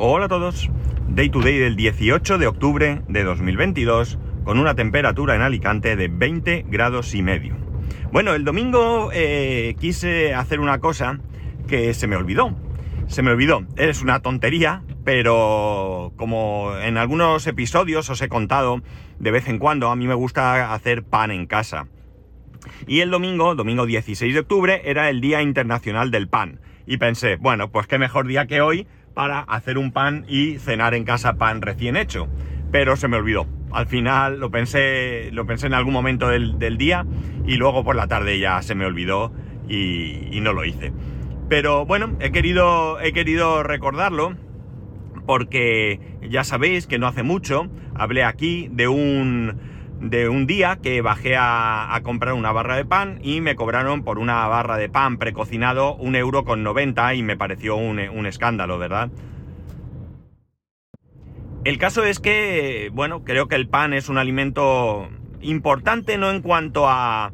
Hola a todos. Day to day del 18 de octubre de 2022 con una temperatura en Alicante de 20 grados y medio. Bueno, el domingo eh, quise hacer una cosa que se me olvidó. Se me olvidó. Es una tontería, pero como en algunos episodios os he contado, de vez en cuando a mí me gusta hacer pan en casa. Y el domingo, domingo 16 de octubre, era el Día Internacional del Pan. Y pensé, bueno, pues qué mejor día que hoy para hacer un pan y cenar en casa pan recién hecho. Pero se me olvidó. Al final lo pensé, lo pensé en algún momento del, día y luego por la tarde ya se me olvidó y, no lo hice. Pero bueno, he querido, he querido recordarlo porque ya sabéis que no hace mucho hablé aquí de un de un día que bajé a, comprar una barra de pan y me cobraron por una barra de pan precocinado un euro con 90 y me pareció un, escándalo, ¿verdad? El caso es que, bueno, creo que el pan es un alimento importante no en cuanto a...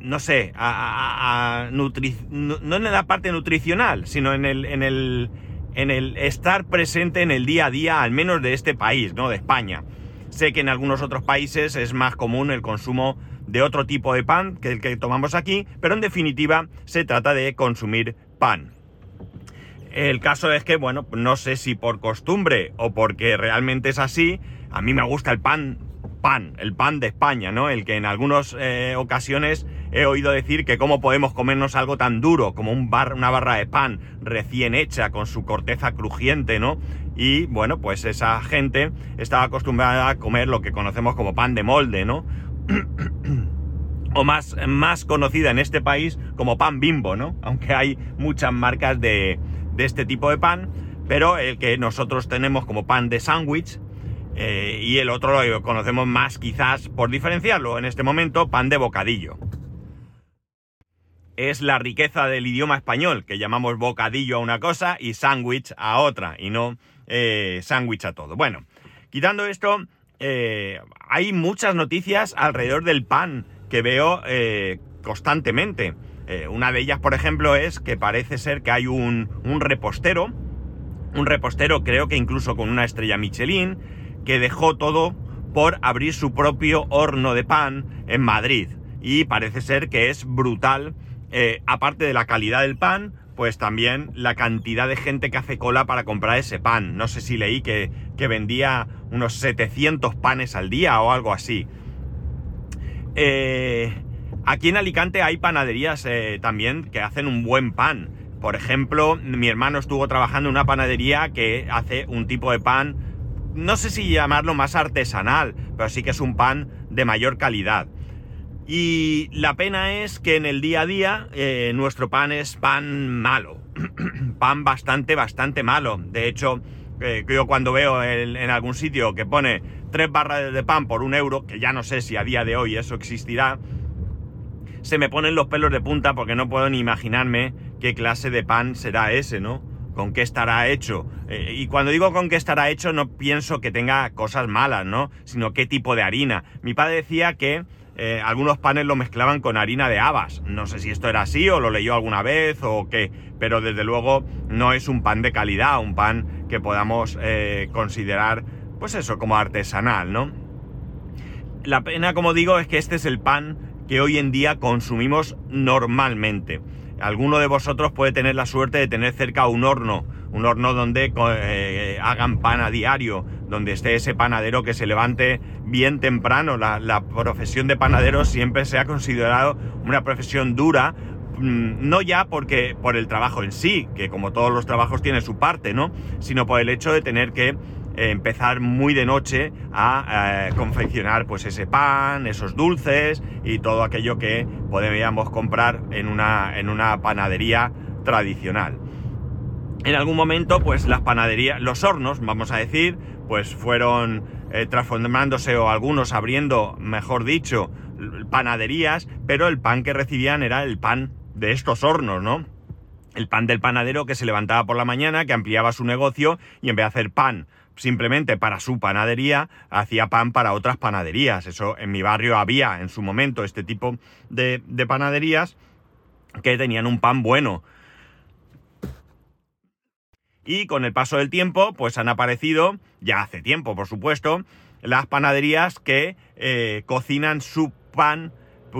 no sé, a, no, no, en la parte nutricional, sino en el, en el en el estar presente en el día a día, al menos de este país, ¿no? De España. Sé que en algunos otros países es más común el consumo de otro tipo de pan que el que tomamos aquí, pero en definitiva se trata de consumir pan. El caso es que, bueno, no sé si por costumbre o porque realmente es así, a mí me gusta el pan, pan, el pan de España, ¿no? El que en algunas eh, ocasiones he oído decir que cómo podemos comernos algo tan duro como un bar, una barra de pan recién hecha con su corteza crujiente, ¿no? Y bueno, pues esa gente estaba acostumbrada a comer lo que conocemos como pan de molde, ¿no? o más, más conocida en este país como pan bimbo, ¿no? Aunque hay muchas marcas de, de este tipo de pan, pero el que nosotros tenemos como pan de sándwich, eh, y el otro lo conocemos más quizás por diferenciarlo en este momento, pan de bocadillo es la riqueza del idioma español, que llamamos bocadillo a una cosa y sándwich a otra, y no eh, sándwich a todo. Bueno, quitando esto, eh, hay muchas noticias alrededor del pan que veo constantemente. una de ellas, por ejemplo, es que parece ser que hay un, un repostero, un repostero creo que incluso con una estrella Michelin, que dejó todo por abrir su propio horno de pan en Madrid. Y parece ser que es brutal eh, aparte de la calidad del pan, pues también la cantidad de gente que hace cola para comprar ese pan. No sé si leí que, vendía unos 700 panes al día o algo así. Eh, aquí en Alicante hay panaderías eh, también que hacen un buen pan. Por ejemplo, mi hermano estuvo trabajando en una panadería que hace un tipo de pan, no sé si llamarlo más artesanal, pero sí que es un pan de mayor calidad. Y la pena es que en el día a día eh, nuestro pan es pan malo. pan bastante, bastante malo. De hecho, eh, yo cuando veo en, algún sitio que pone tres barras de pan por un euro, que ya no sé si a día de hoy eso existirá, se me ponen los pelos de punta porque no puedo ni imaginarme qué clase de pan será ese, ¿no? Con qué estará hecho. Eh, y cuando digo con qué estará hecho, no pienso que tenga cosas malas, ¿no? Sino qué tipo de harina. Mi padre decía que eh, algunos panes lo mezclaban con harina de habas. No sé si esto era así o lo leyó alguna vez o qué, pero desde luego no es un pan de calidad, un pan que podamos eh, considerar, pues eso, como artesanal, ¿no? La pena, como digo, es que este es el pan que hoy en día consumimos normalmente. Alguno de vosotros puede tener la suerte de tener cerca un horno, un horno donde eh, hagan pan a diario, donde esté ese panadero que se levante bien temprano. La, profesión de panadero siempre se ha considerado una profesión dura, mm, no ya porque por el trabajo en sí, que como todos los trabajos tiene su parte, ¿no? Sino por el hecho de tener que empezar muy de noche a eh, confeccionar pues ese pan, esos dulces y todo aquello que podríamos comprar en una, en una panadería tradicional. En algún momento, pues las panaderías, los hornos, vamos a decir, pues fueron eh, transformándose o algunos abriendo, mejor dicho, panaderías, pero el pan que recibían era el pan de estos hornos, ¿no? El pan del panadero que se levantaba por la mañana, que ampliaba su negocio y en vez de hacer pan simplemente para su panadería, hacía pan para otras panaderías. Eso en mi barrio había en su momento este tipo de panaderías que tenían un pan bueno Y con el paso del tiempo, pues han aparecido, ya hace tiempo, por supuesto, las panaderías que eh, cocinan su pan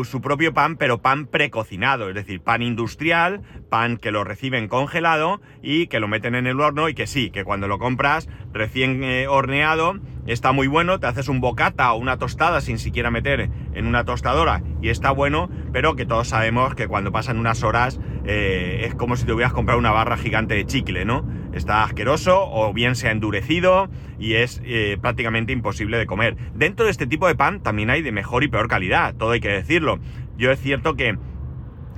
su propio pan, pero pan precocinado, es decir, pan industrial, pan que lo reciben congelado y que lo meten en el horno y que sí, que cuando lo compras recién eh, horneado está muy bueno, te haces un bocata o una tostada sin siquiera meter en una tostadora y está bueno, pero que todos sabemos que cuando pasan unas horas eh, es como si te hubieras comprado una barra gigante de chicle, ¿no? Está asqueroso o bien se ha endurecido y es eh, prácticamente imposible de comer. Dentro de este tipo de pan también hay de mejor y peor calidad, todo hay que decirlo. Yo es cierto que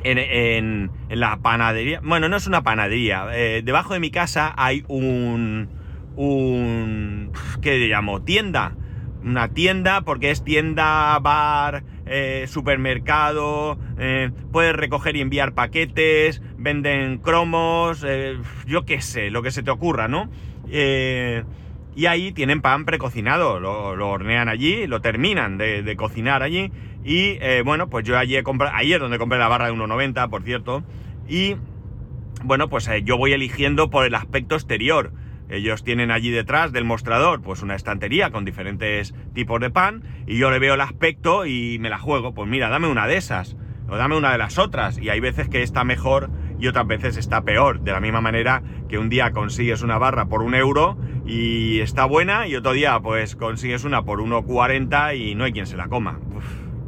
en, la panadería, bueno, no es una panadería, eh, debajo de mi casa hay un, un, ¿qué le llamo? Tienda. Una tienda porque es tienda, bar, eh, supermercado, eh, puedes recoger y enviar paquetes, venden cromos, eh, yo qué sé, lo que se te ocurra, ¿no? y ahí tienen pan precocinado, lo, hornean allí, lo terminan de, cocinar allí. Y bueno, pues yo allí he comprado, ayer donde compré la barra de 1,90, por cierto. Y bueno, pues yo voy eligiendo por el aspecto exterior. Ellos tienen allí detrás del mostrador pues una estantería con diferentes tipos de pan y yo le veo el aspecto y me la juego. Pues mira, dame una de esas o dame una de las otras. Y hay veces que está mejor y otras veces está peor. De la misma manera que un día consigues una barra por un euro y está buena y otro día pues consigues una por 1,40 y no hay quien se la coma.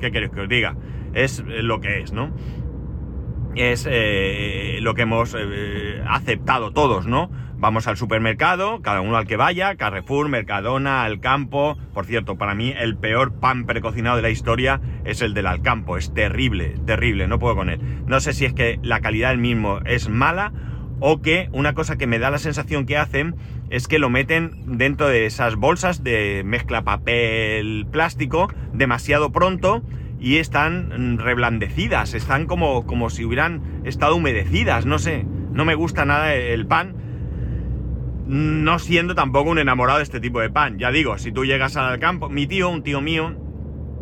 ¿Qué queréis que os diga? Es lo que es, ¿no? Es eh, lo que hemos eh, aceptado todos, ¿no? Vamos al supermercado, cada uno al que vaya, Carrefour, Mercadona, Alcampo. Por cierto, para mí el peor pan precocinado de la historia es el del Alcampo. Es terrible, terrible, no puedo con él. No sé si es que la calidad del mismo es mala o que una cosa que me da la sensación que hacen es que lo meten dentro de esas bolsas de mezcla papel plástico demasiado pronto y están reblandecidas, están como, como si hubieran estado humedecidas, no sé, no me gusta nada el pan no siendo tampoco un enamorado de este tipo de pan. Ya digo, si tú llegas al campo, mi tío, un tío mío,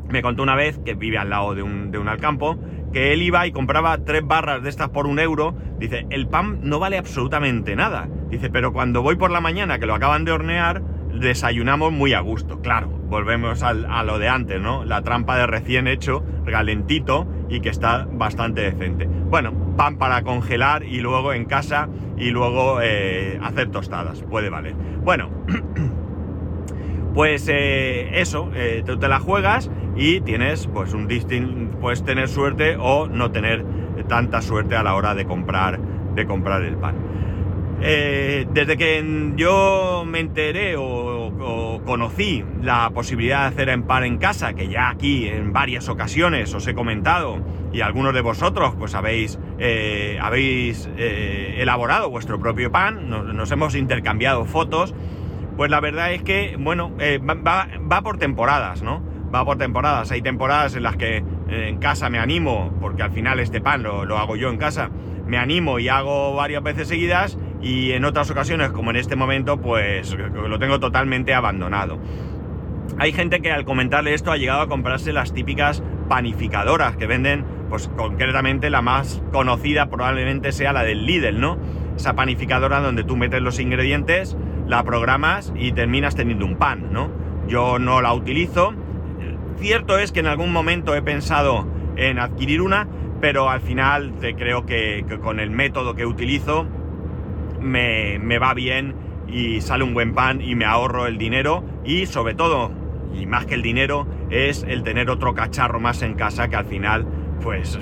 me contó una vez que vive al lado de un, de un alcampo, que él iba y compraba tres barras de estas por un euro. Dice, el pan no vale absolutamente nada. Dice, pero cuando voy por la mañana, que lo acaban de hornear, desayunamos muy a gusto. Claro, volvemos a lo de antes, ¿no? La trampa de recién hecho, galentito y que está bastante decente. Bueno, pan para congelar y luego en casa y luego eh, hacer tostadas, puede valer. Bueno, pues eh, eso, eh, tú te la juegas y tienes pues un distinto, puedes tener suerte o no tener tanta suerte a la hora de comprar, de comprar el pan. Desde que yo me enteré o, conocí la posibilidad de hacer en pan en casa, que ya aquí en varias ocasiones os he comentado, y algunos de vosotros pues habéis, eh, habéis eh, elaborado vuestro propio pan, nos, hemos intercambiado fotos, pues la verdad es que, bueno, eh, va, por temporadas, ¿no? Va por temporadas. Hay temporadas en las que en casa me animo, porque al final este pan lo, lo hago yo en casa, me animo y hago varias veces seguidas, y en otras ocasiones, como en este momento, pues lo tengo totalmente abandonado. Hay gente que al comentarle esto ha llegado a comprarse las típicas panificadoras que venden pues concretamente la más conocida probablemente sea la del Lidl, ¿no? Esa panificadora donde tú metes los ingredientes, la programas y terminas teniendo un pan, ¿no? Yo no la utilizo. Cierto es que en algún momento he pensado en adquirir una, pero al final creo que, con el método que utilizo me, me va bien y sale un buen pan y me ahorro el dinero y sobre todo, y más que el dinero, es el tener otro cacharro más en casa que al final pues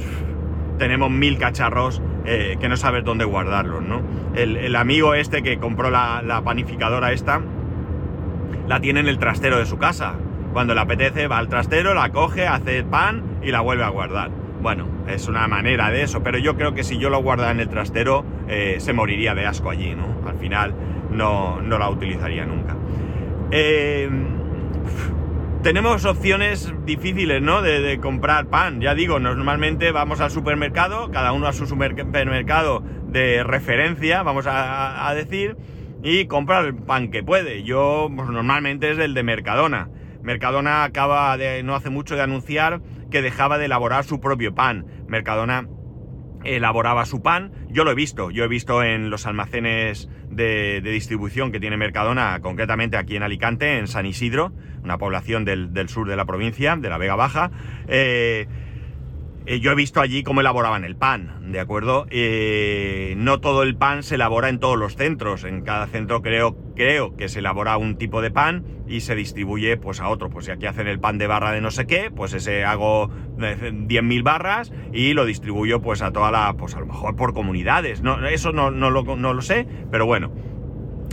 tenemos mil cacharros eh, que no sabes dónde guardarlos, ¿no? El, amigo este que compró la, panificadora esta, la tiene en el trastero de su casa. Cuando le apetece va al trastero, la coge, hace pan y la vuelve a guardar. Bueno, es una manera de eso, pero yo creo que si yo lo guardara en el trastero, eh, se moriría de asco allí, ¿no? Al final no, no la utilizaría nunca. Eh, tenemos opciones difíciles, ¿no? De, comprar pan. Ya digo, normalmente vamos al supermercado, cada uno a su supermercado de referencia, vamos a, decir, y comprar el pan que puede. Yo, pues, normalmente es el de Mercadona. Mercadona acaba de, no hace mucho de anunciar que dejaba de elaborar su propio pan. Mercadona elaboraba su pan. Yo lo he visto, yo he visto en los almacenes de, distribución que tiene Mercadona, concretamente aquí en Alicante, en San Isidro, una población del, sur de la provincia, de la Vega Baja. Eh, eh, yo he visto allí cómo elaboraban el pan, ¿de acuerdo? Eh, no todo el pan se elabora en todos los centros. En cada centro creo, creo que se elabora un tipo de pan y se distribuye pues a otro. Pues si aquí hacen el pan de barra de no sé qué, pues ese hago 10.000 barras y lo distribuyo pues a toda la, pues a lo mejor por comunidades. No, eso no, no, lo, no lo sé, pero bueno.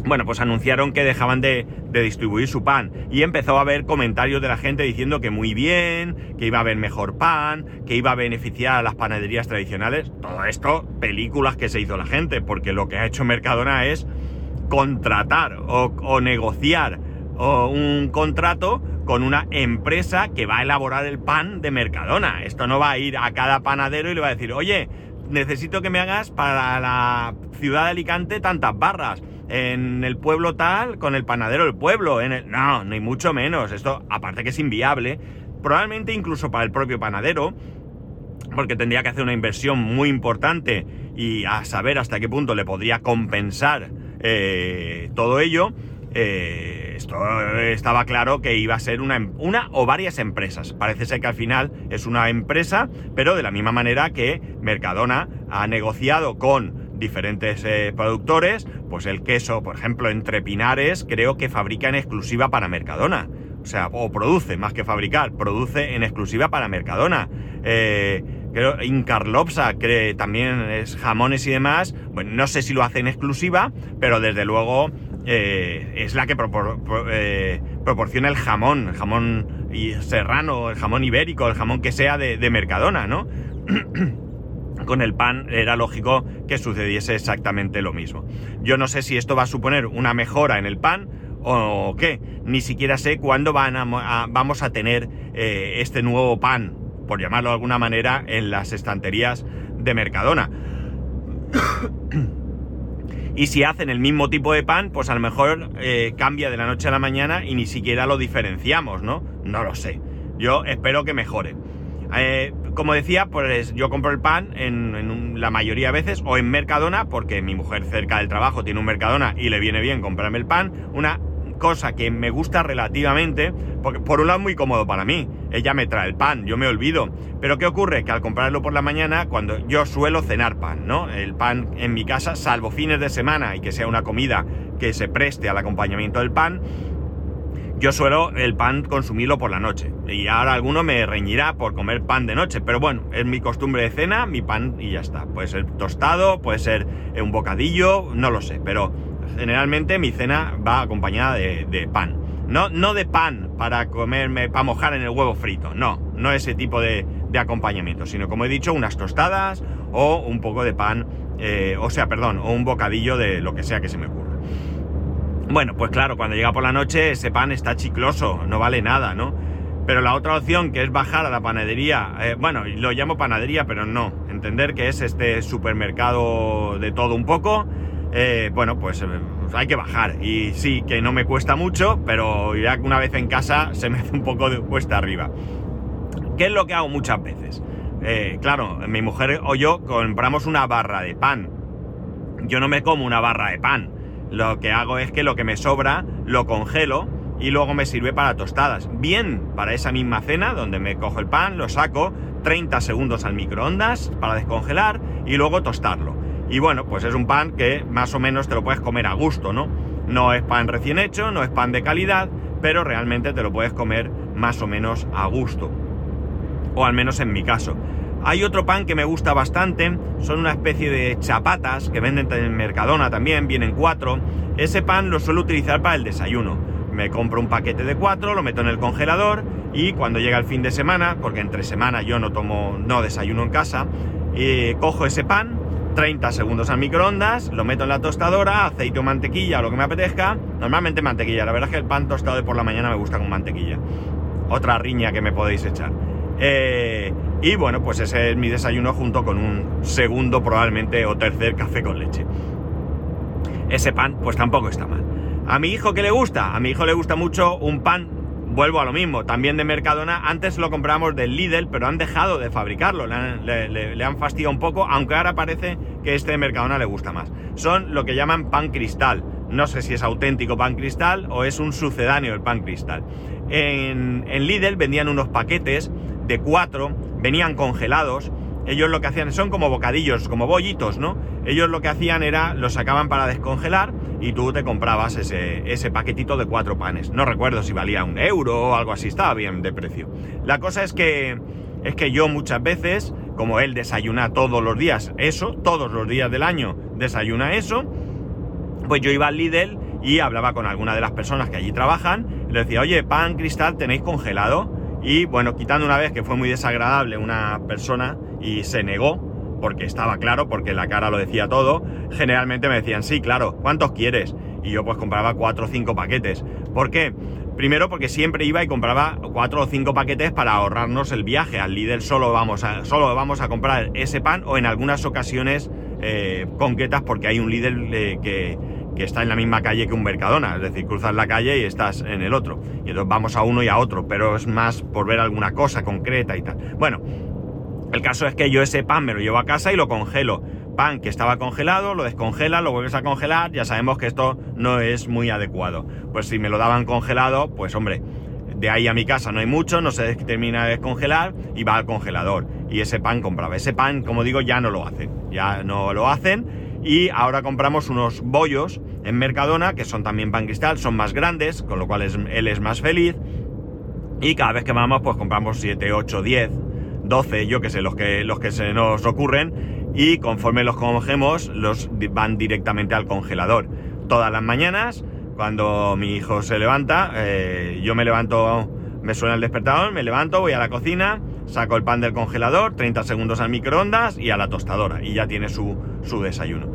Bueno, pues anunciaron que dejaban de, distribuir su pan y empezó a haber comentarios de la gente diciendo que muy bien, que iba a haber mejor pan, que iba a beneficiar a las panaderías tradicionales. Todo esto, películas que se hizo la gente, porque lo que ha hecho Mercadona es contratar o, negociar un contrato con una empresa que va a elaborar el pan de Mercadona. Esto no va a ir a cada panadero y le va a decir, oye, necesito que me hagas para la ciudad de Alicante tantas barras en el pueblo tal con el panadero del pueblo. En el... No, ni mucho menos. Esto, aparte que es inviable, probablemente incluso para el propio panadero, porque tendría que hacer una inversión muy importante y a saber hasta qué punto le podría compensar eh, todo ello. Eh, esto estaba claro que iba a ser una, una, o varias empresas. Parece ser que al final es una empresa, pero de la misma manera que Mercadona ha negociado con diferentes eh, productores, pues el queso, por ejemplo, entre Pinares, creo que fabrica en exclusiva para Mercadona. O sea, o produce, más que fabricar, produce en exclusiva para Mercadona. Eh, creo, Incarlopsa, que también es jamones y demás. Bueno, no sé si lo hace en exclusiva, pero desde luego eh, es la que proporciona el jamón, el jamón serrano, el jamón ibérico, el jamón que sea de, de Mercadona, ¿no? con el pan era lógico que sucediese exactamente lo mismo. Yo no sé si esto va a suponer una mejora en el pan o qué. Ni siquiera sé cuándo van vamos a tener eh, este nuevo pan, por llamarlo de alguna manera, en las estanterías de Mercadona. y si hacen el mismo tipo de pan, pues a lo mejor eh, cambia de la noche a la mañana y ni siquiera lo diferenciamos, ¿no? No lo sé. Yo espero que mejore. Eh, como decía, pues yo compro el pan en, la mayoría de veces o en Mercadona, porque mi mujer cerca del trabajo tiene un Mercadona y le viene bien comprarme el pan. Una cosa que me gusta relativamente, porque por un lado muy cómodo para mí, ella me trae el pan, yo me olvido. Pero ¿qué ocurre? Que al comprarlo por la mañana, cuando yo suelo cenar pan, ¿no? El pan en mi casa, salvo fines de semana y que sea una comida que se preste al acompañamiento del pan, yo suelo el pan consumirlo por la noche. Y ahora alguno me reñirá por comer pan de noche. Pero bueno, es mi costumbre de cena, mi pan y ya está. Puede ser tostado, puede ser un bocadillo, no lo sé. Pero generalmente mi cena va acompañada de, pan. No, no de pan para comerme, para mojar en el huevo frito. No, no ese tipo de, acompañamiento. Sino como he dicho, unas tostadas o un poco de pan. Eh, o sea, perdón, o un bocadillo de lo que sea que se me ocurra. Bueno, pues claro, cuando llega por la noche ese pan está chicloso, no vale nada, ¿no? Pero la otra opción que es bajar a la panadería, eh, bueno, lo llamo panadería, pero no, entender que es este supermercado de todo un poco, eh, bueno, pues, eh, pues, hay que bajar. Y sí, que no me cuesta mucho, pero ya una vez en casa se me hace un poco de cuesta arriba. ¿Qué es lo que hago muchas veces? claro, mi mujer o yo compramos una barra de pan. Yo no me como una barra de pan lo que hago es que lo que me sobra lo congelo y luego me sirve para tostadas. Bien para esa misma cena, donde me cojo el pan, lo saco, 30 segundos al microondas para descongelar y luego tostarlo. Y bueno, pues es un pan que más o menos te lo puedes comer a gusto, ¿no? No es pan recién hecho, no es pan de calidad, pero realmente te lo puedes comer más o menos a gusto. O al menos en mi caso. Hay otro pan que me gusta bastante, son una especie de chapatas que venden en Mercadona también, vienen cuatro. Ese pan lo suelo utilizar para el desayuno. Me compro un paquete de cuatro, lo meto en el congelador y cuando llega el fin de semana, porque entre semana yo no tomo, no desayuno en casa, eh, cojo ese pan, 30 segundos al microondas, lo meto en la tostadora, aceite o mantequilla lo que me apetezca. Normalmente mantequilla, la verdad es que el pan tostado de por la mañana me gusta con mantequilla. Otra riña que me podéis echar. Eh, y bueno, pues ese es mi desayuno junto con un segundo probablemente o tercer café con leche. Ese pan pues tampoco está mal. A mi hijo que le gusta, a mi hijo le gusta mucho un pan vuelvo a lo mismo, también de Mercadona, antes lo comprábamos del Lidl, pero han dejado de fabricarlo, le han, fastidiado un poco, aunque ahora parece que este de Mercadona le gusta más. Son lo que llaman pan cristal. No sé si es auténtico pan cristal o es un sucedáneo del pan cristal. En Lidl vendían unos paquetes de cuatro, venían congelados, ellos lo que hacían son como bocadillos, como bollitos, ¿no? Ellos lo que hacían era, los sacaban para descongelar y tú te comprabas ese, ese paquetito de cuatro panes. No recuerdo si valía un euro o algo así, estaba bien de precio. La cosa es que, es que yo muchas veces, como él desayuna todos los días eso, todos los días del año desayuna eso, pues yo iba al Lidl y hablaba con alguna de las personas que allí trabajan le decía, oye, pan cristal tenéis congelado. Y bueno, quitando una vez que fue muy desagradable una persona y se negó, porque estaba claro, porque la cara lo decía todo, generalmente me decían, sí, claro, ¿cuántos quieres? Y yo pues compraba cuatro o cinco paquetes. ¿Por qué? Primero porque siempre iba y compraba cuatro o cinco paquetes para ahorrarnos el viaje. Al líder solo vamos a, solo vamos a comprar ese pan o en algunas ocasiones eh, concretas porque hay un líder eh, que, que está en la misma calle que un Mercadona, es decir, cruzas la calle y estás en el otro. Y entonces vamos a uno y a otro, pero es más por ver alguna cosa concreta y tal. Bueno, el caso es que yo ese pan me lo llevo a casa y lo congelo. Pan que estaba congelado, lo descongela, lo vuelves a congelar, ya sabemos que esto no es muy adecuado. Pues si me lo daban congelado, pues hombre, de ahí a mi casa no hay mucho, no se termina de descongelar y va al congelador. Y ese pan compraba. Ese pan, como digo, ya no lo hacen. Ya no lo hacen y ahora compramos unos bollos en Mercadona, que son también pan cristal, son más grandes, con lo cual él es más feliz. Y cada vez que vamos, pues compramos 7, 8, 10, 12, yo que sé, los que, los que se nos ocurren. Y conforme los congemos, los van directamente al congelador. Todas las mañanas, cuando mi hijo se levanta, eh, yo me levanto, me suena el despertador, me levanto, voy a la cocina, saco el pan del congelador, 30 segundos al microondas y a la tostadora. Y ya tiene su, su desayuno.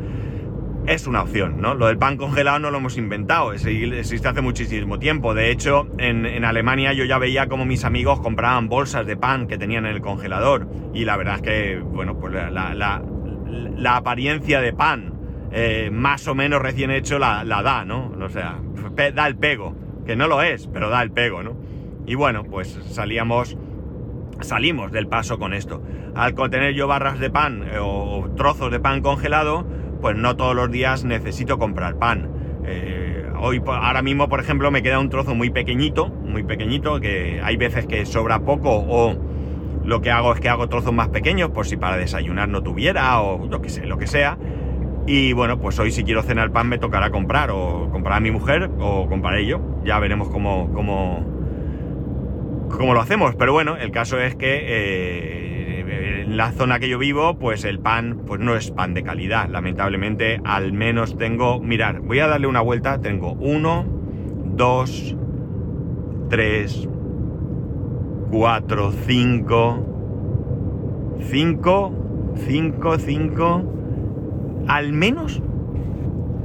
Es una opción, ¿no? Lo del pan congelado no lo hemos inventado, existe hace muchísimo tiempo. De hecho, en, Alemania yo ya veía como mis amigos compraban bolsas de pan que tenían en el congelador. Y la verdad es que, bueno, pues la, apariencia de pan eh, más o menos recién hecho la, la da, ¿no? O sea, da el pego, que no lo es, pero da el pego, ¿no? Y bueno, pues salíamos salimos del paso con esto. Al contener yo barras de pan eh, o trozos de pan congelado, pues no todos los días necesito comprar pan. Eh, hoy, ahora mismo, por ejemplo, me queda un trozo muy pequeñito, muy pequeñito, que hay veces que sobra poco o lo que hago es que hago trozos más pequeños por si para desayunar no tuviera o lo que sea, lo que sea. Y bueno, pues hoy si quiero cenar pan me tocará comprar o comprar a mi mujer o compraré yo. Ya veremos cómo, cómo, cómo lo hacemos. Pero bueno, el caso es que eh, en la zona que yo vivo, pues el pan pues no es pan de calidad. Lamentablemente, al menos tengo... Mirar, voy a darle una vuelta. Tengo uno, dos, tres, cuatro, cinco, cinco, cinco, cinco... Al menos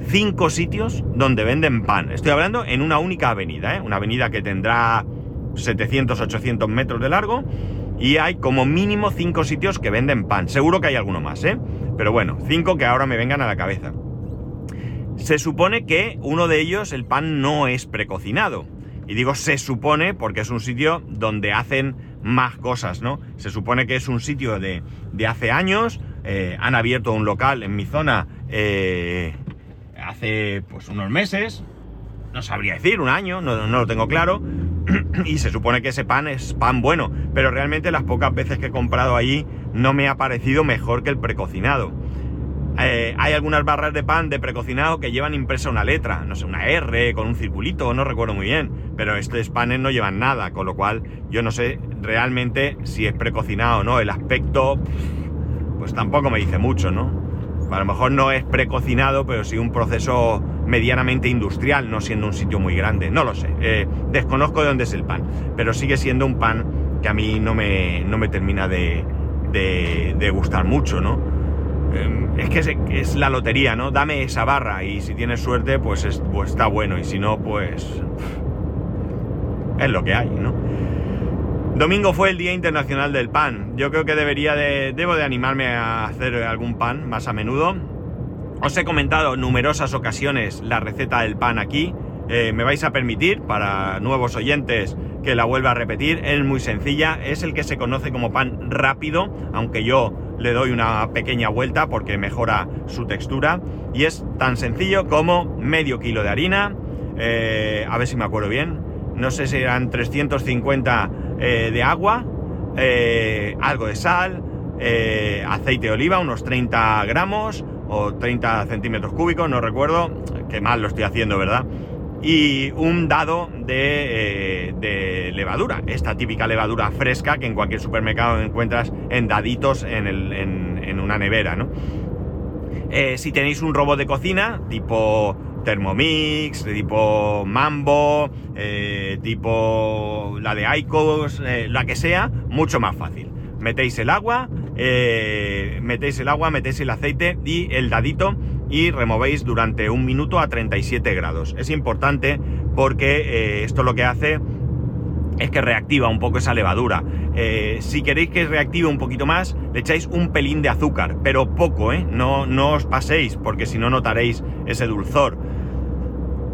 cinco sitios donde venden pan. Estoy hablando en una única avenida, ¿eh? una avenida que tendrá 700, 800 metros de largo y hay como mínimo 5 sitios que venden pan. Seguro que hay alguno más, ¿eh? Pero bueno, 5 que ahora me vengan a la cabeza. Se supone que uno de ellos, el pan no es precocinado. Y digo se supone porque es un sitio donde hacen más cosas, ¿no? Se supone que es un sitio de, de hace años. Eh, han abierto un local en mi zona eh, hace pues unos meses. No sabría decir, un año, no, no lo tengo claro y se supone que ese pan es pan bueno, pero realmente las pocas veces que he comprado allí no me ha parecido mejor que el precocinado. Eh, hay algunas barras de pan de precocinado que llevan impresa una letra, no sé, una R con un circulito, no recuerdo muy bien, pero estos panes no llevan nada, con lo cual yo no sé realmente si es precocinado o no. El aspecto, pues tampoco me dice mucho, ¿no? A lo mejor no es precocinado, pero sí un proceso medianamente industrial, no siendo un sitio muy grande. No lo sé. Eh, desconozco de dónde es el pan, pero sigue siendo un pan que a mí no me, no me termina de, gustar mucho, ¿no? Em, es que es, la lotería, ¿no? Dame esa barra y si tienes suerte, pues, pues está bueno y si no, pues es lo que hay, ¿no? Domingo fue el Día Internacional del Pan. Yo creo que debería de, debo de animarme a hacer algún pan más a menudo. Os he comentado numerosas ocasiones la receta del pan aquí. Eh, me vais a permitir, para nuevos oyentes, que la vuelva a repetir. Es muy sencilla, es el que se conoce como pan rápido, aunque yo le doy una pequeña vuelta porque mejora su textura. Y es tan sencillo como medio kilo de harina, eh, a ver si me acuerdo bien, no sé si eran 350 eh, de agua, algo de sal, aceite de oliva, unos 30 gramos o 30 centímetros cúbicos, no recuerdo, qué mal lo estoy haciendo, ¿verdad? y un dado eh, de, levadura, esta típica levadura fresca que en cualquier supermercado encuentras en daditos en, una nevera, ¿no? Eh, si tenéis un robot de cocina, tipo Thermomix, tipo Mambo, eh, tipo la de Icos, la que sea, mucho más fácil. Metéis el agua, metéis el agua, metéis el aceite y el dadito y removéis durante un minuto a 37 grados. Es importante porque eh, esto lo que hace es que reactiva un poco esa levadura. Eh, si queréis que reactive un poquito más, le echáis un pelín de azúcar, pero poco, ¿eh? No, no os paséis, porque si no notaréis ese dulzor.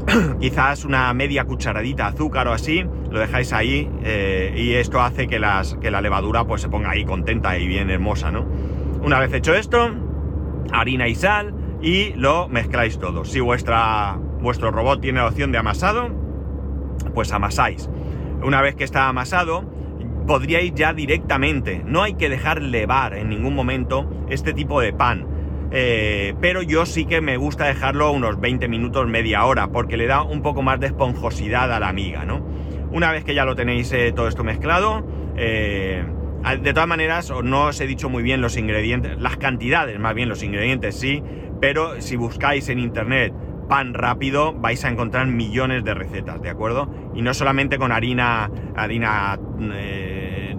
Quizás una media cucharadita de azúcar o así, lo dejáis ahí eh, y esto hace que, las, que la levadura pues se ponga ahí contenta y bien hermosa, ¿no? Una vez hecho esto, harina y sal, y lo mezcláis todo. Si vuestro robot tiene la opción de amasado, pues amasáis. Una vez que está amasado, podríais ya directamente, no hay que dejar levar en ningún momento este tipo de pan. Eh, pero yo sí que me gusta dejarlo unos 20 minutos, media hora, porque le da un poco más de esponjosidad a la miga, ¿no? Una vez que ya lo tenéis eh, todo esto mezclado, eh, de todas maneras, no os he dicho muy bien los ingredientes, las cantidades, más bien los ingredientes sí, pero si buscáis en internet pan rápido vais a encontrar millones de recetas, ¿de acuerdo? Y no solamente con harina, harina eh,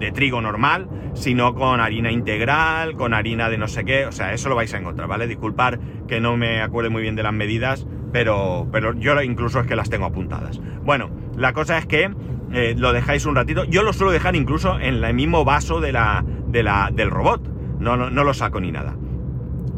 de trigo normal, sino con harina integral, con harina de no sé qué, o sea, eso lo vais a encontrar, ¿vale? Disculpar que no me acuerde muy bien de las medidas, pero, pero yo incluso es que las tengo apuntadas. Bueno, la cosa es que eh, lo dejáis un ratito, yo lo suelo dejar incluso en el mismo vaso de la, de la, del robot, no, no, no lo saco ni nada.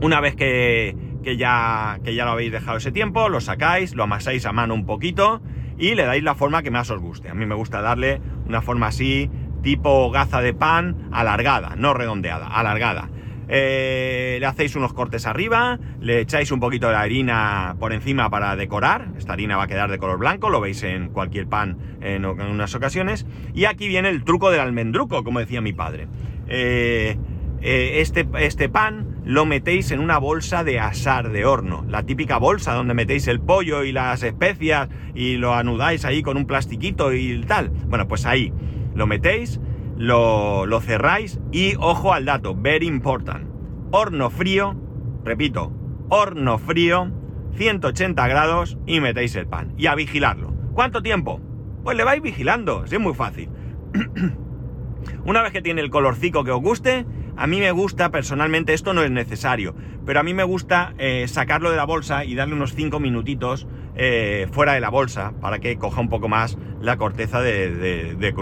Una vez que, que ya, que ya lo habéis dejado ese tiempo, lo sacáis, lo amasáis a mano un poquito y le dais la forma que más os guste. A mí me gusta darle una forma así, tipo gaza de pan, alargada, no redondeada, alargada. Eh, le hacéis unos cortes arriba, le echáis un poquito de harina por encima para decorar, esta harina va a quedar de color blanco, lo veis en cualquier pan en, unas ocasiones, y aquí viene el truco del almendruco, como decía mi padre. Eh, eh, este, este pan lo metéis en una bolsa de asar de horno, la típica bolsa donde metéis el pollo y las especias y lo anudáis ahí con un plastiquito y tal. Bueno, pues ahí lo metéis, lo, lo cerráis y ojo al dato, very important. Horno frío, repito, horno frío, 180 grados y metéis el pan. Y a vigilarlo. ¿Cuánto tiempo? Pues le vais vigilando, es muy fácil. Una vez que tiene el colorcico que os guste, a mí me gusta, personalmente, esto no es necesario, pero a mí me gusta eh, sacarlo de la bolsa y darle unos 5 minutitos eh, fuera de la bolsa para que coja un poco más la corteza de, de,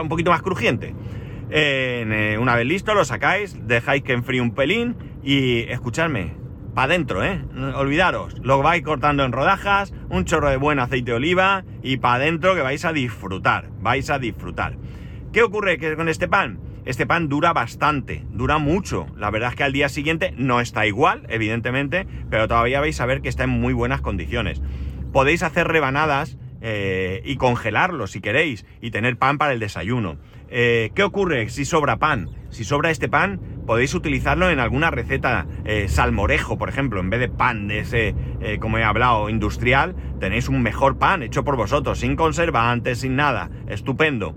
un poquito más crujiente. Eh, una vez listo, lo sacáis, dejáis que enfríe un pelín y escuchadme, para adentro, ¿eh? Olvidaros, lo vais cortando en rodajas, un chorro de buen aceite de oliva y para adentro que vais a disfrutar, vais a disfrutar. ¿Qué ocurre con este pan? Este pan dura bastante, dura mucho. La verdad es que al día siguiente no está igual, evidentemente, pero todavía vais a ver que está en muy buenas condiciones. Podéis hacer rebanadas eh, y congelarlo si queréis y tener pan para el desayuno. Eh, ¿Qué ocurre si sobra pan? Si sobra este pan, podéis utilizarlo en alguna receta eh, salmorejo, por ejemplo, en vez de pan de ese, como he hablado, industrial, tenéis un mejor pan hecho por vosotros, sin conservantes, sin nada, estupendo.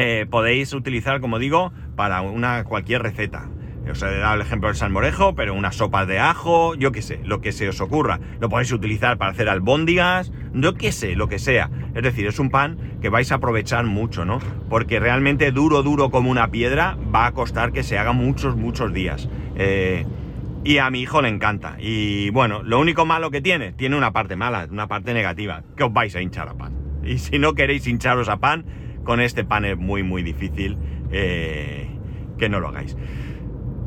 Eh, podéis utilizar, como digo, para una cualquier receta. Os he dado el ejemplo del salmorejo, pero una sopa de ajo, yo qué sé, lo que se os ocurra. Lo podéis utilizar para hacer albóndigas, yo qué sé, lo que sea. Es decir, es un pan que vais a aprovechar mucho, ¿no? Porque realmente duro, duro como una piedra va a costar que se haga muchos, muchos días. Eh, y a mi hijo le encanta. Y bueno, lo único malo que tiene, tiene una parte mala, una parte negativa, que os vais a hinchar a pan. Y si no queréis hincharos a pan, con este pan es muy muy difícil eh, que no lo hagáis.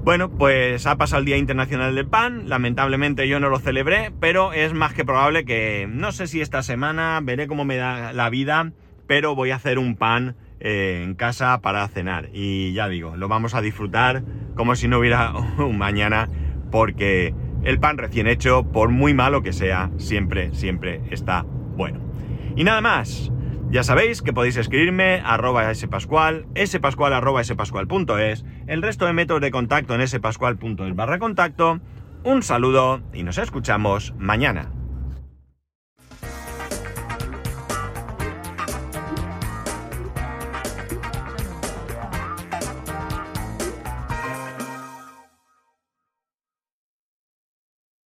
Bueno, pues ha pasado el Día Internacional del Pan, lamentablemente yo no lo celebré, pero es más que probable que, no sé si esta semana, veré cómo me da la vida, pero voy a hacer un pan eh, en casa para cenar. Y ya digo, lo vamos a disfrutar como si no hubiera un mañana, porque el pan recién hecho, por muy malo que sea, siempre, siempre está bueno. Y nada más. Ya sabéis que podéis escribirme arroba spascual, spascual arroba spascual.es, el resto de métodos de contacto en spascual.es barra contacto. Un saludo y nos escuchamos mañana.